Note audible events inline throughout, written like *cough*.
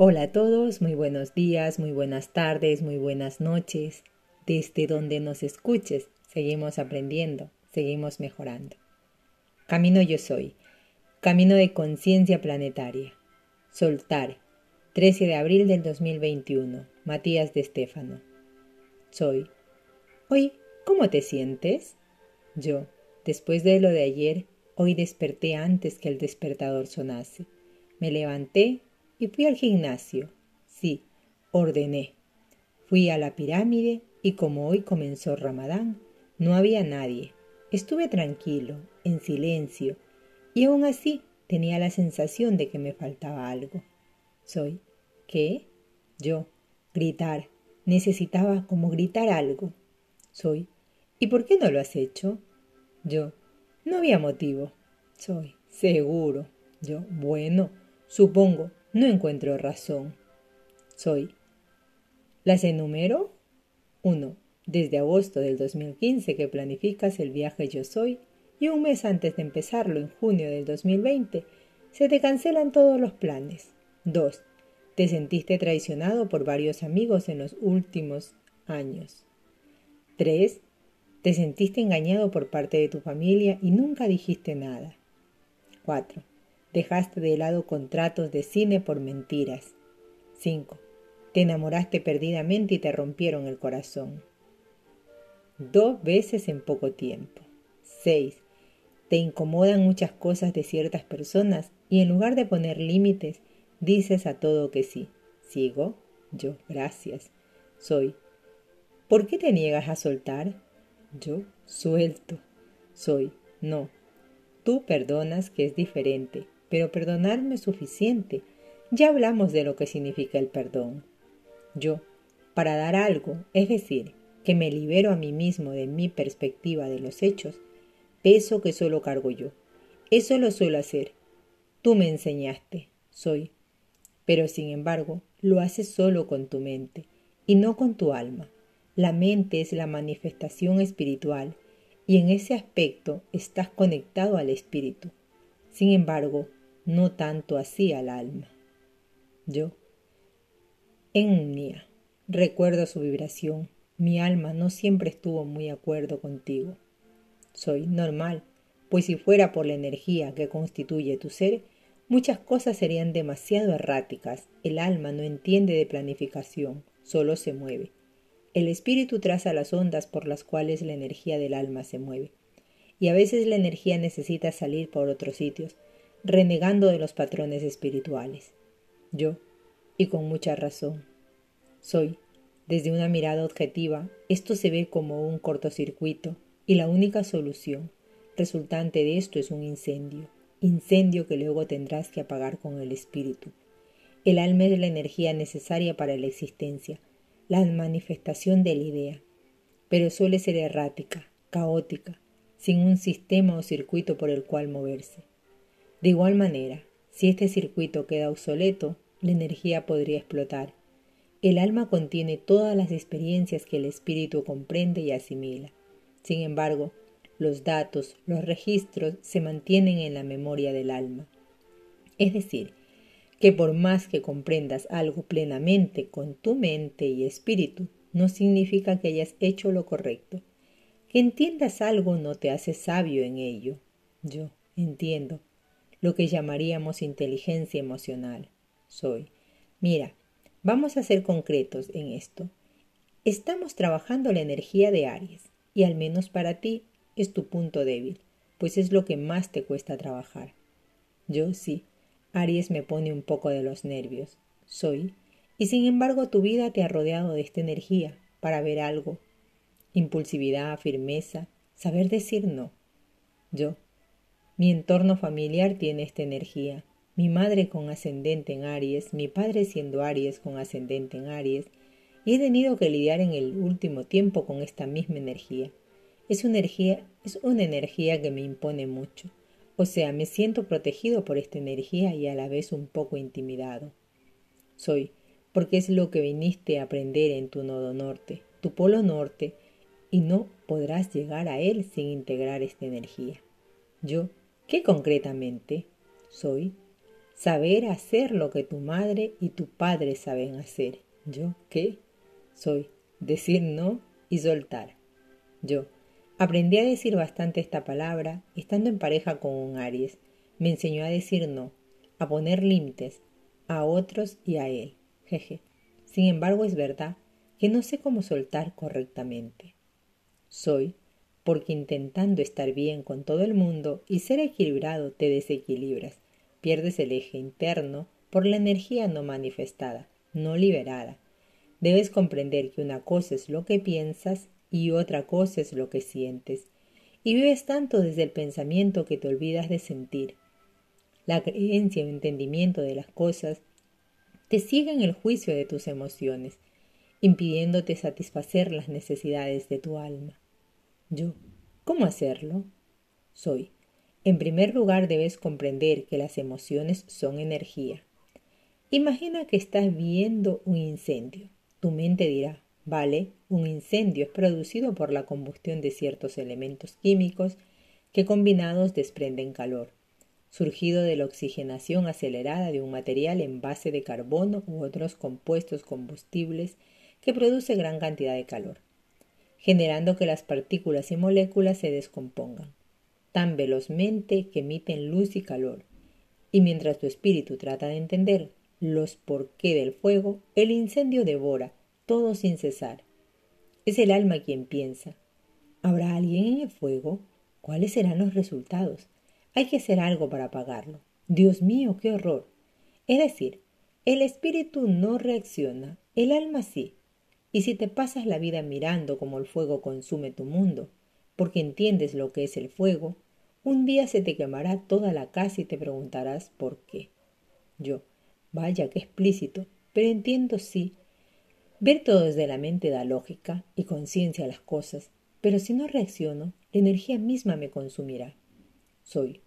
Hola a todos, muy buenos días, muy buenas tardes, muy buenas noches. Desde donde nos escuches, seguimos aprendiendo, seguimos mejorando. Camino yo soy, camino de conciencia planetaria. Soltar, 13 de abril del 2021, Matías de Estéfano. Soy. Hoy, ¿cómo te sientes? Yo, después de lo de ayer, hoy desperté antes que el despertador sonase. Me levanté y fui al gimnasio. Sí, ordené. Fui a la pirámide y como hoy comenzó Ramadán, no había nadie. Estuve tranquilo, en silencio, y aún así tenía la sensación de que me faltaba algo. Soy. ¿Qué? Yo. Gritar. Necesitaba como gritar algo. Soy. ¿Y por qué no lo has hecho? Yo. No había motivo. Soy. Seguro. Yo. Bueno. Supongo. No encuentro razón. Soy. Las enumero. 1. Desde agosto del 2015 que planificas el viaje Yo Soy y un mes antes de empezarlo, en junio del 2020, se te cancelan todos los planes. 2. Te sentiste traicionado por varios amigos en los últimos años. 3. Te sentiste engañado por parte de tu familia y nunca dijiste nada. 4. Dejaste de lado contratos de cine por mentiras. 5. Te enamoraste perdidamente y te rompieron el corazón. Dos veces en poco tiempo. 6. Te incomodan muchas cosas de ciertas personas y en lugar de poner límites, dices a todo que sí. Sigo. Yo. Gracias. Soy. ¿Por qué te niegas a soltar? Yo. Suelto. Soy. No. Tú perdonas que es diferente pero perdonarme es suficiente. Ya hablamos de lo que significa el perdón. Yo, para dar algo, es decir, que me libero a mí mismo de mi perspectiva de los hechos, peso que solo cargo yo. Eso lo suelo hacer. Tú me enseñaste, soy. Pero sin embargo, lo haces solo con tu mente y no con tu alma. La mente es la manifestación espiritual y en ese aspecto estás conectado al espíritu. Sin embargo, no tanto así al alma. Yo, Ennia, recuerdo su vibración. Mi alma no siempre estuvo muy de acuerdo contigo. Soy normal, pues si fuera por la energía que constituye tu ser, muchas cosas serían demasiado erráticas. El alma no entiende de planificación, solo se mueve. El espíritu traza las ondas por las cuales la energía del alma se mueve. Y a veces la energía necesita salir por otros sitios, renegando de los patrones espirituales. Yo, y con mucha razón, soy, desde una mirada objetiva, esto se ve como un cortocircuito y la única solución resultante de esto es un incendio, incendio que luego tendrás que apagar con el espíritu. El alma es la energía necesaria para la existencia, la manifestación de la idea, pero suele ser errática, caótica, sin un sistema o circuito por el cual moverse. De igual manera, si este circuito queda obsoleto, la energía podría explotar. El alma contiene todas las experiencias que el espíritu comprende y asimila. Sin embargo, los datos, los registros se mantienen en la memoria del alma. Es decir, que por más que comprendas algo plenamente con tu mente y espíritu, no significa que hayas hecho lo correcto. Que entiendas algo no te hace sabio en ello. Yo entiendo, lo que llamaríamos inteligencia emocional. Soy. Mira, vamos a ser concretos en esto. Estamos trabajando la energía de Aries, y al menos para ti es tu punto débil, pues es lo que más te cuesta trabajar. Yo sí, Aries me pone un poco de los nervios. Soy. Y sin embargo tu vida te ha rodeado de esta energía para ver algo. Impulsividad, firmeza, saber decir no. Yo, mi entorno familiar tiene esta energía. Mi madre con ascendente en Aries, mi padre siendo Aries con ascendente en Aries, y he tenido que lidiar en el último tiempo con esta misma energía. Es una energía, es una energía que me impone mucho. O sea, me siento protegido por esta energía y a la vez un poco intimidado. Soy, porque es lo que viniste a aprender en tu nodo norte, tu polo norte, y no podrás llegar a él sin integrar esta energía. Yo ¿Qué concretamente soy? saber hacer lo que tu madre y tu padre saben hacer. ¿Yo qué? Soy decir no y soltar. Yo aprendí a decir bastante esta palabra estando en pareja con un Aries. Me enseñó a decir no, a poner límites a otros y a él. Jeje. Sin embargo, es verdad que no sé cómo soltar correctamente. Soy porque intentando estar bien con todo el mundo y ser equilibrado te desequilibras pierdes el eje interno por la energía no manifestada, no liberada. Debes comprender que una cosa es lo que piensas y otra cosa es lo que sientes. Y vives tanto desde el pensamiento que te olvidas de sentir. La creencia o entendimiento de las cosas te ciega en el juicio de tus emociones, impidiéndote satisfacer las necesidades de tu alma. Yo, ¿cómo hacerlo? Soy en primer lugar debes comprender que las emociones son energía. Imagina que estás viendo un incendio. Tu mente dirá, vale, un incendio es producido por la combustión de ciertos elementos químicos que combinados desprenden calor, surgido de la oxigenación acelerada de un material en base de carbono u otros compuestos combustibles que produce gran cantidad de calor, generando que las partículas y moléculas se descompongan tan velozmente que emiten luz y calor. Y mientras tu espíritu trata de entender los por qué del fuego, el incendio devora todo sin cesar. Es el alma quien piensa. ¿Habrá alguien en el fuego? ¿Cuáles serán los resultados? Hay que hacer algo para apagarlo. Dios mío, qué horror. Es decir, el espíritu no reacciona, el alma sí. Y si te pasas la vida mirando cómo el fuego consume tu mundo, porque entiendes lo que es el fuego, un día se te quemará toda la casa y te preguntarás por qué. Yo, vaya, qué explícito, pero entiendo sí. Ver todo desde la mente da lógica y conciencia a las cosas, pero si no reacciono, la energía misma me consumirá. Soy.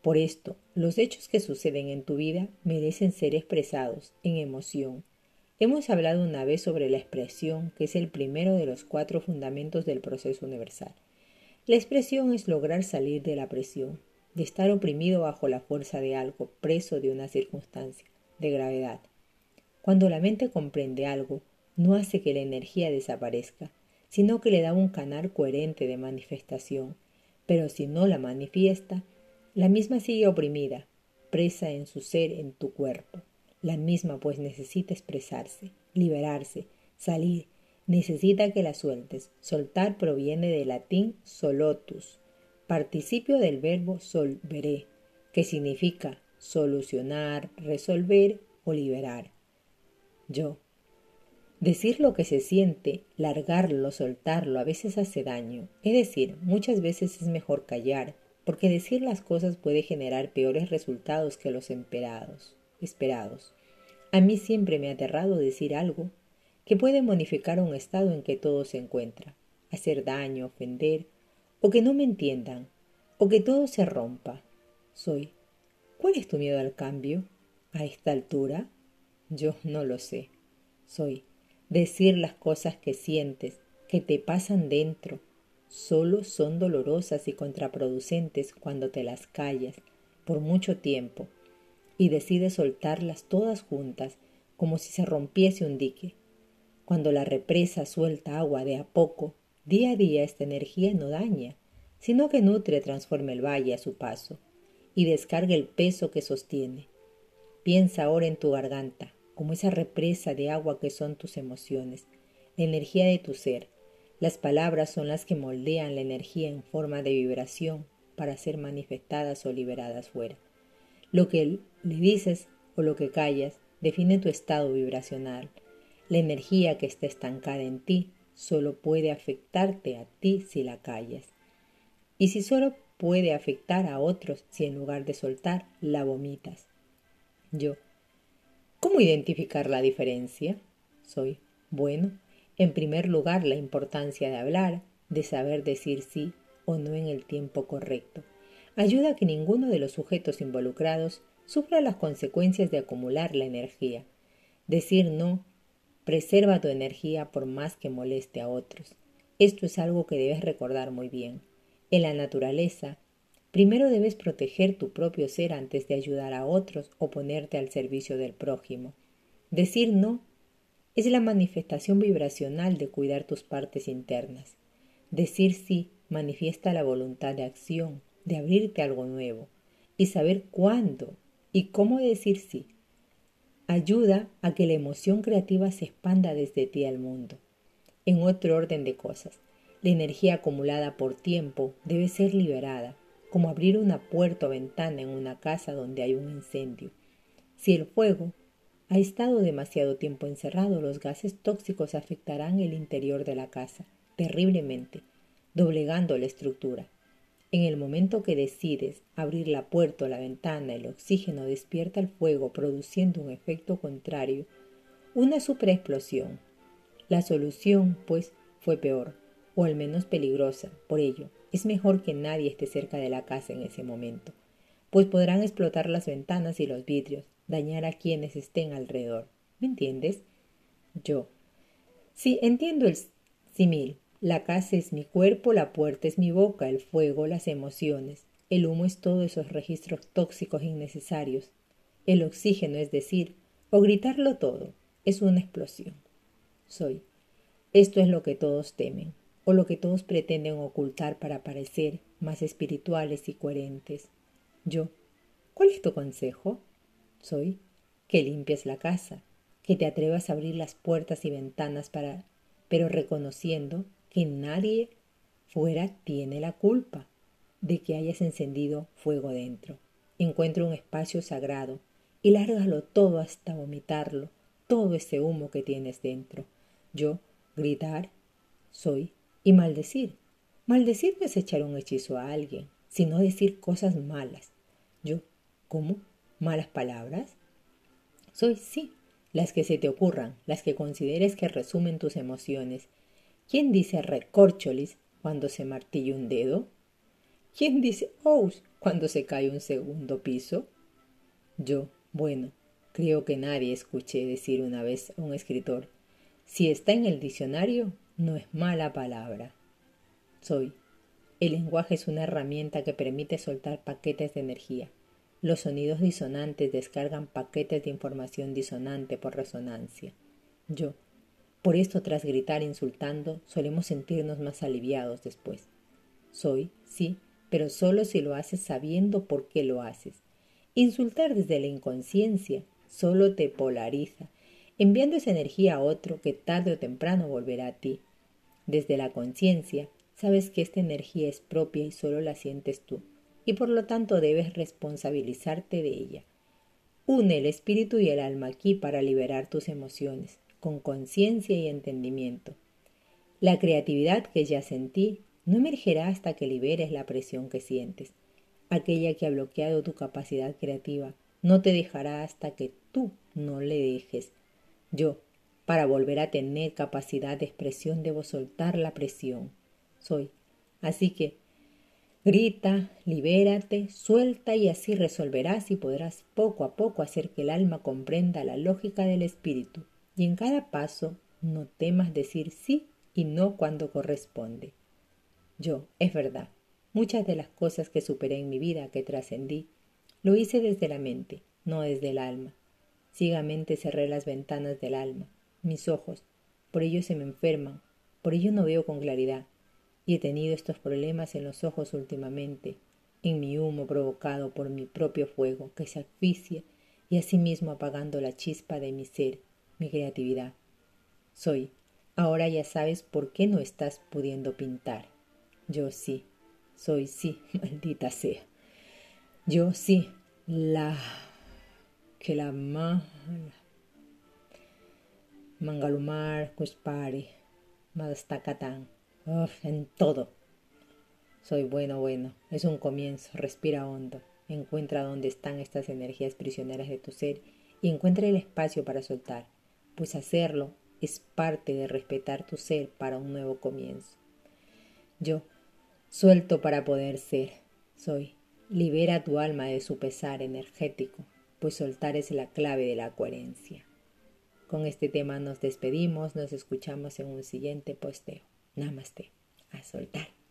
Por esto, los hechos que suceden en tu vida merecen ser expresados en emoción. Hemos hablado una vez sobre la expresión, que es el primero de los cuatro fundamentos del proceso universal. La expresión es lograr salir de la presión, de estar oprimido bajo la fuerza de algo, preso de una circunstancia, de gravedad. Cuando la mente comprende algo, no hace que la energía desaparezca, sino que le da un canal coherente de manifestación, pero si no la manifiesta, la misma sigue oprimida, presa en su ser, en tu cuerpo. La misma pues necesita expresarse, liberarse, salir, necesita que la sueltes. Soltar proviene del latín solotus, participio del verbo solveré, que significa solucionar, resolver o liberar. Yo. Decir lo que se siente, largarlo, soltarlo, a veces hace daño. Es decir, muchas veces es mejor callar, porque decir las cosas puede generar peores resultados que los esperados. Esperados. A mí siempre me ha aterrado decir algo que puede modificar un estado en que todo se encuentra, hacer daño, ofender, o que no me entiendan, o que todo se rompa. Soy. ¿Cuál es tu miedo al cambio? ¿A esta altura? Yo no lo sé. Soy. Decir las cosas que sientes, que te pasan dentro, solo son dolorosas y contraproducentes cuando te las callas por mucho tiempo y decides soltarlas todas juntas como si se rompiese un dique cuando la represa suelta agua de a poco, día a día esta energía no daña, sino que nutre transforma el valle a su paso y descarga el peso que sostiene. Piensa ahora en tu garganta, como esa represa de agua que son tus emociones, la energía de tu ser. Las palabras son las que moldean la energía en forma de vibración para ser manifestadas o liberadas fuera. Lo que le dices o lo que callas define tu estado vibracional, la energía que está estancada en ti solo puede afectarte a ti si la callas. Y si solo puede afectar a otros si en lugar de soltar la vomitas. Yo. ¿Cómo identificar la diferencia? Soy. Bueno, en primer lugar la importancia de hablar, de saber decir sí o no en el tiempo correcto. Ayuda a que ninguno de los sujetos involucrados sufra las consecuencias de acumular la energía. Decir no Preserva tu energía por más que moleste a otros. Esto es algo que debes recordar muy bien. En la naturaleza, Primero debes proteger tu propio ser antes de ayudar a otros o ponerte al servicio del prójimo. Decir no es la manifestación vibracional de cuidar tus partes internas. Decir sí manifiesta la voluntad de acción, de abrirte algo nuevo y saber cuándo y cómo decir sí. Ayuda a que la emoción creativa se expanda desde ti al mundo. En otro orden de cosas, la energía acumulada por tiempo debe ser liberada como abrir una puerta o ventana en una casa donde hay un incendio. Si el fuego ha estado demasiado tiempo encerrado, los gases tóxicos afectarán el interior de la casa terriblemente, doblegando la estructura. En el momento que decides abrir la puerta o la ventana, el oxígeno despierta el fuego produciendo un efecto contrario, una superexplosión. La solución, pues, fue peor, o al menos peligrosa. Por ello, es mejor que nadie esté cerca de la casa en ese momento, pues podrán explotar las ventanas y los vidrios, dañar a quienes estén alrededor. ¿Me entiendes? Yo. Sí, entiendo el simil. La casa es mi cuerpo, la puerta es mi boca, el fuego, las emociones, el humo es todos esos registros tóxicos innecesarios. El oxígeno, es decir, o gritarlo todo, es una explosión. Soy. Esto es lo que todos temen o lo que todos pretenden ocultar para parecer más espirituales y coherentes. Yo, ¿cuál es tu consejo? Soy que limpies la casa, que te atrevas a abrir las puertas y ventanas para pero reconociendo que nadie fuera tiene la culpa de que hayas encendido fuego dentro. Encuentra un espacio sagrado y lárgalo todo hasta vomitarlo, todo ese humo que tienes dentro. Yo, gritar, soy y maldecir. Maldecir no es echar un hechizo a alguien, sino decir cosas malas. Yo, ¿cómo? ¿Malas palabras? Soy sí, las que se te ocurran, las que consideres que resumen tus emociones. ¿Quién dice recorcholis cuando se martilla un dedo? ¿Quién dice ous cuando se cae un segundo piso? Yo, bueno, creo que nadie escuché decir una vez a un escritor, si está en el diccionario, no es mala palabra. Soy. El lenguaje es una herramienta que permite soltar paquetes de energía. Los sonidos disonantes descargan paquetes de información disonante por resonancia. Yo. Por esto, tras gritar insultando, solemos sentirnos más aliviados después. Soy, sí, pero solo si lo haces sabiendo por qué lo haces. Insultar desde la inconsciencia solo te polariza enviando esa energía a otro que tarde o temprano volverá a ti. Desde la conciencia, sabes que esta energía es propia y solo la sientes tú, y por lo tanto debes responsabilizarte de ella. Une el espíritu y el alma aquí para liberar tus emociones, con conciencia y entendimiento. La creatividad que ya sentí no emergerá hasta que liberes la presión que sientes. Aquella que ha bloqueado tu capacidad creativa no te dejará hasta que tú no le dejes yo, para volver a tener capacidad de expresión, debo soltar la presión. Soy. Así que grita, libérate, suelta y así resolverás y podrás poco a poco hacer que el alma comprenda la lógica del espíritu. Y en cada paso no temas decir sí y no cuando corresponde. Yo, es verdad, muchas de las cosas que superé en mi vida, que trascendí, lo hice desde la mente, no desde el alma. Ciegamente cerré las ventanas del alma, mis ojos, por ello se me enferman, por ello no veo con claridad, y he tenido estos problemas en los ojos últimamente, en mi humo provocado por mi propio fuego que se asfixia y asimismo apagando la chispa de mi ser, mi creatividad. Soy, ahora ya sabes por qué no estás pudiendo pintar. Yo sí, soy sí, *laughs* maldita sea. Yo sí, la que la mala. Mangalumar, Kuspari, Madastakatán, en todo. Soy bueno, bueno, es un comienzo, respira hondo, encuentra dónde están estas energías prisioneras de tu ser y encuentra el espacio para soltar, pues hacerlo es parte de respetar tu ser para un nuevo comienzo. Yo, suelto para poder ser, soy, libera tu alma de su pesar energético, pues soltar es la clave de la coherencia. Con este tema nos despedimos, nos escuchamos en un siguiente posteo. Namaste. A soltar.